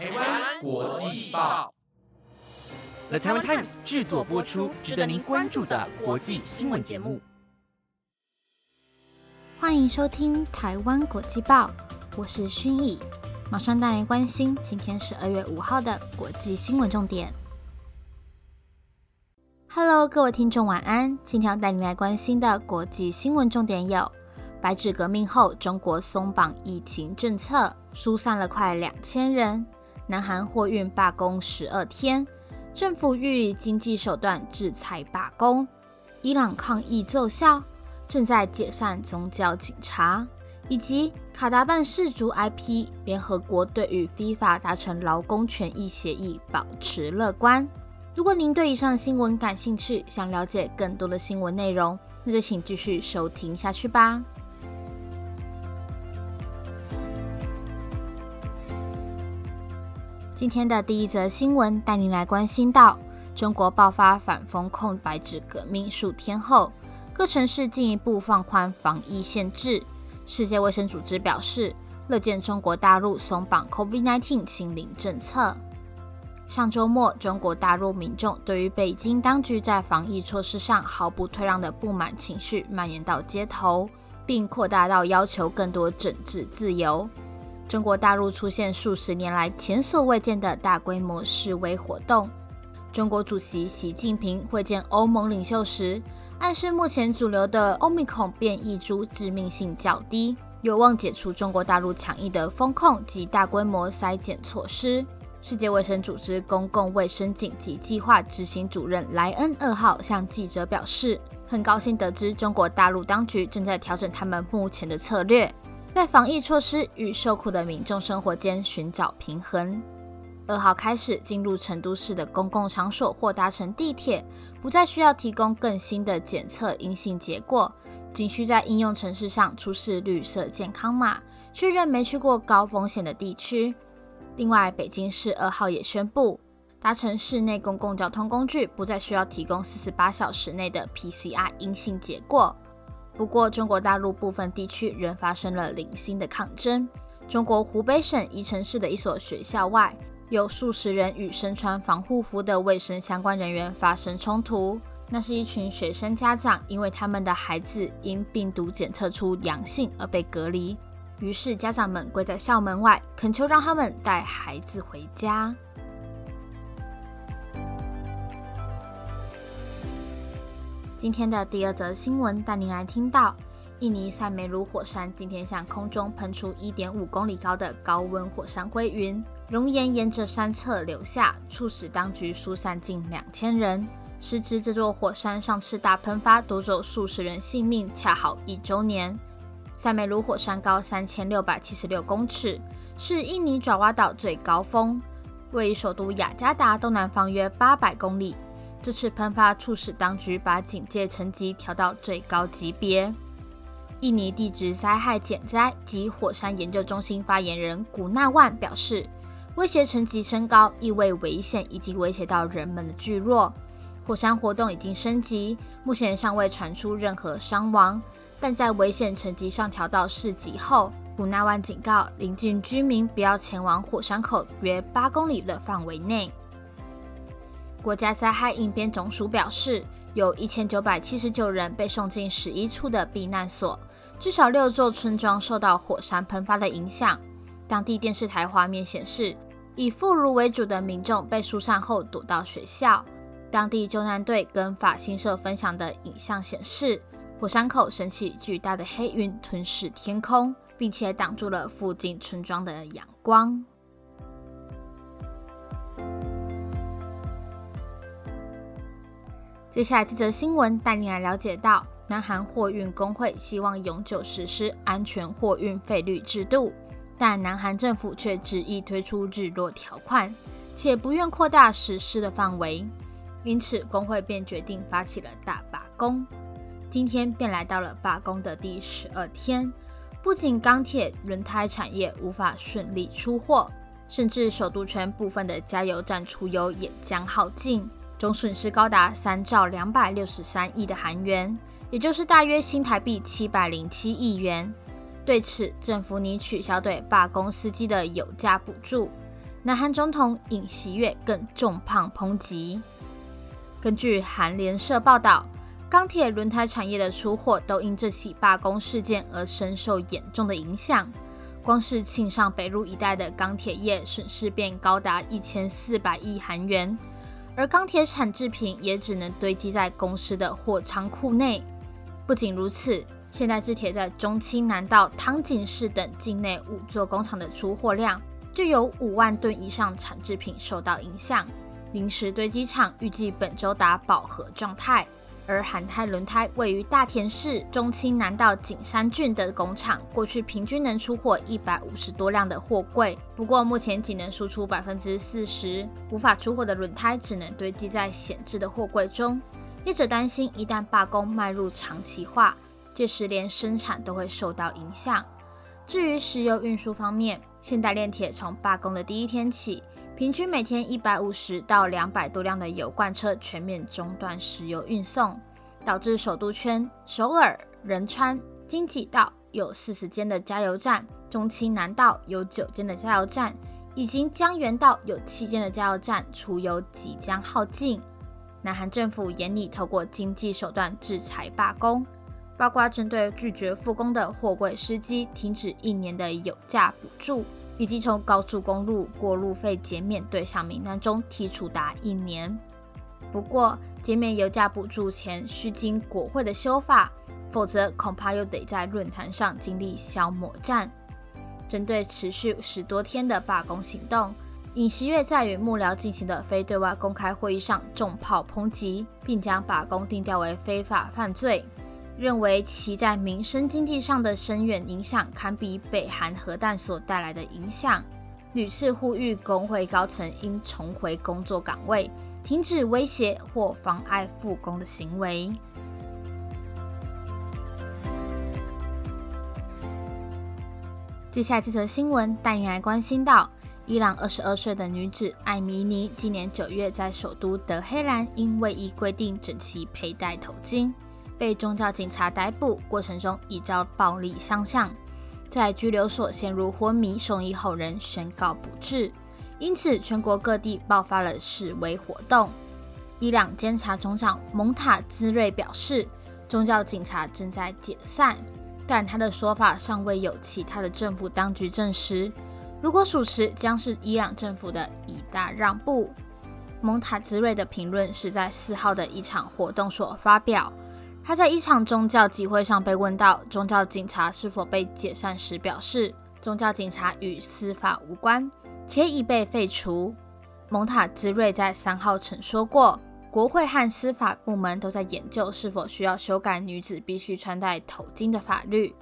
台湾国际报，The Taiwan Times 制作播出，值得您关注的国际新闻节目。欢迎收听台湾国际报，我是薰逸，马上带来关心今天十二月五号的国际新闻重点。Hello，各位听众晚安，今天要带您来关心的国际新闻重点有。白纸革命后，中国松绑疫情政策，疏散了快两千人。南韩货运罢工十二天，政府欲以经济手段制裁罢工。伊朗抗议奏效，正在解散宗教警察。以及卡达办世足 IP，联合国对与 FIFA 达成劳工权益协议，保持乐观。如果您对以上新闻感兴趣，想了解更多的新闻内容，那就请继续收听下去吧。今天的第一则新闻带您来关心到：中国爆发反封控白纸革命数天后，各城市进一步放宽防疫限制。世界卫生组织表示，乐见中国大陆松绑 COVID-19 清零政策。上周末，中国大陆民众对于北京当局在防疫措施上毫不退让的不满情绪蔓延到街头，并扩大到要求更多政治自由。中国大陆出现数十年来前所未见的大规模示威活动。中国主席习近平会见欧盟领袖时，暗示目前主流的欧米孔变异株致命性较低，有望解除中国大陆强硬的风控及大规模筛检措施。世界卫生组织公共卫生紧急计划执行主任莱恩二号向记者表示：“很高兴得知中国大陆当局正在调整他们目前的策略。”在防疫措施与受苦的民众生活间寻找平衡。二号开始进入成都市的公共场所或搭乘地铁，不再需要提供更新的检测阴性结果，仅需在应用程式上出示绿色健康码，确认没去过高风险的地区。另外，北京市二号也宣布，搭乘市内公共交通工具不再需要提供四十八小时内的 PCR 阴性结果。不过，中国大陆部分地区仍发生了零星的抗争。中国湖北省宜城市的一所学校外，有数十人与身穿防护服的卫生相关人员发生冲突。那是一群学生家长，因为他们的孩子因病毒检测出阳性而被隔离，于是家长们跪在校门外，恳求让他们带孩子回家。今天的第二则新闻带您来听到：印尼塞梅鲁火山今天向空中喷出1.5公里高的高温火山灰云，熔岩沿着山侧流下，促使当局疏散近两千人。时值这座火山上次大喷发夺走数十人性命，恰好一周年。塞梅鲁火山高三千六百七十六公尺，是印尼爪哇岛最高峰，位于首都雅加达东南方约八百公里。这次喷发促使当局把警戒层级调到最高级别。印尼地质灾害减灾及火山研究中心发言人古纳万表示，威胁层级升高意味危险已经威胁到人们的聚落。火山活动已经升级，目前尚未传出任何伤亡，但在危险层级上调到四级后，古纳万警告邻近居民不要前往火山口约八公里的范围内。国家灾害应变总署表示，有一千九百七十九人被送进十一处的避难所，至少六座村庄受到火山喷发的影响。当地电视台画面显示，以妇孺为主的民众被疏散后躲到学校。当地救难队跟法新社分享的影像显示，火山口升起巨大的黑云，吞噬天空，并且挡住了附近村庄的阳光。接下来这则新闻带你来了解到，南韩货运工会希望永久实施安全货运费率制度，但南韩政府却执意推出日落条款，且不愿扩大实施的范围，因此工会便决定发起了大罢工。今天便来到了罢工的第十二天，不仅钢铁、轮胎产业无法顺利出货，甚至首都圈部分的加油站出油也将耗尽。总损失高达三兆两百六十三亿的韩元，也就是大约新台币七百零七亿元。对此，政府拟取消对罢工司机的有价补助，南韩总统尹锡悦更重磅抨击。根据韩联社报道，钢铁轮胎产业的出货都因这起罢工事件而深受严重的影响。光是庆尚北路一带的钢铁业损失便高达一千四百亿韩元，而钢铁产制品也只能堆积在公司的货仓库内。不仅如此，现代制铁在中清南道汤井市等境内五座工厂的出货量就有五万吨以上产制品受到影响。临时堆积场预计本周达饱和状态，而韩泰轮胎位于大田市中清南道景山郡的工厂，过去平均能出货一百五十多辆的货柜，不过目前仅能输出百分之四十，无法出货的轮胎只能堆积在闲置的货柜中。业者担心，一旦罢工迈入长期化，届时连生产都会受到影响。至于石油运输方面，现代炼铁从罢工的第一天起。平均每天一百五十到两百多辆的油罐车全面中断石油运送，导致首都圈、首尔、仁川、京畿道有四十间的加油站，中清南道有九间的加油站，以及江原道有七间的加油站出油即将耗尽。南韩政府严厉透过经济手段制裁罢工，包括针对拒绝复工的货柜司机停止一年的油价补助。以及从高速公路过路费减免对象名单中剔除达一年。不过，减免油价补助前需经国会的修法，否则恐怕又得在论坛上经历消磨战。针对持续十多天的罢工行动，尹锡悦在与幕僚进行的非对外公开会议上重炮抨击，并将罢工定调为非法犯罪。认为其在民生经济上的深远影响堪比北韩核弹所带来的影响，屡次呼吁工会高层应重回工作岗位，停止威胁或妨碍复工的行为。接下来这则新闻带你来关心到：伊朗二十二岁的女子艾米尼今年九月在首都德黑兰因未依规定整齐佩戴头巾。被宗教警察逮捕过程中已遭暴力相向，在拘留所陷入昏迷，送医后人宣告不治，因此全国各地爆发了示威活动。伊朗监察总长蒙塔兹瑞表示，宗教警察正在解散，但他的说法尚未有其他的政府当局证实。如果属实，将是伊朗政府的一大让步。蒙塔兹瑞的评论是在四号的一场活动所发表。他在一场宗教集会上被问到宗教警察是否被解散时，表示宗教警察与司法无关，且已被废除。蒙塔兹瑞在三号曾说过，国会和司法部门都在研究是否需要修改女子必须穿戴头巾的法律。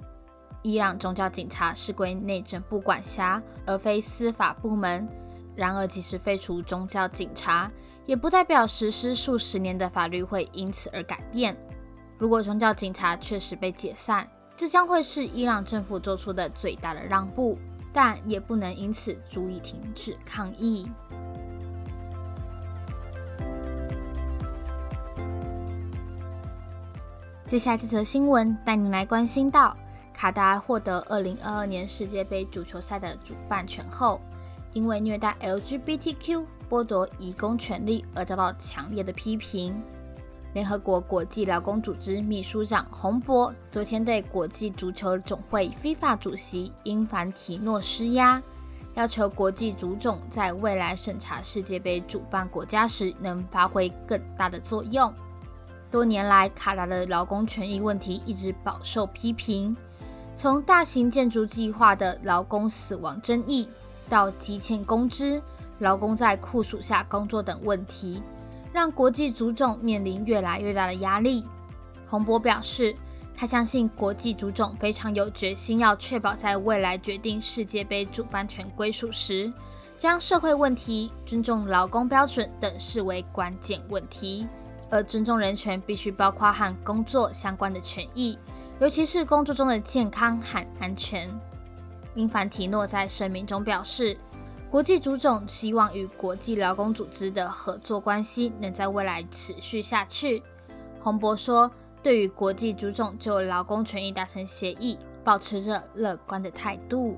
伊朗宗教警察是归内政部管辖，而非司法部门。然而，即使废除宗教警察，也不代表实施数十年的法律会因此而改变。如果宗教警察确实被解散，这将会是伊朗政府做出的最大的让步，但也不能因此足以停止抗议。接下来这则新闻带您来关心到：卡达获得二零二二年世界杯足球赛的主办权后，因为虐待 LGBTQ、剥夺移工权利而遭到强烈的批评。联合国国际劳工组织秘书长洪博昨天对国际足球总会非法主席英凡提诺施压，要求国际足总在未来审查世界杯主办国家时能发挥更大的作用。多年来，卡达的劳工权益问题一直饱受批评，从大型建筑计划的劳工死亡争议，到积欠工资、劳工在酷暑下工作等问题。让国际足总面临越来越大的压力。洪博表示，他相信国际足总非常有决心，要确保在未来决定世界杯主办权归属时，将社会问题、尊重劳工标准等视为关键问题。而尊重人权必须包括和工作相关的权益，尤其是工作中的健康和安全。英凡提诺在声明中表示。国际足总希望与国际劳工组织的合作关系能在未来持续下去。洪博说：“对于国际足总就劳工权益达成协议，保持着乐观的态度。”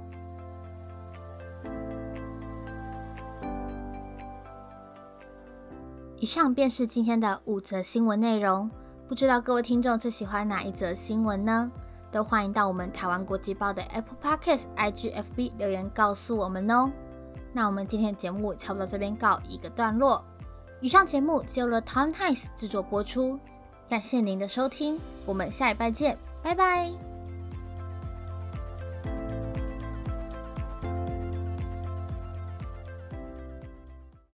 以上便是今天的五则新闻内容。不知道各位听众最喜欢哪一则新闻呢？都欢迎到我们台湾国际报的 Apple Podcast、IGFB 留言告诉我们哦。那我们今天的节目差不多这边告一个段落。以上节目由了 Tom Times 制作播出，感谢您的收听，我们下一拜见，拜拜。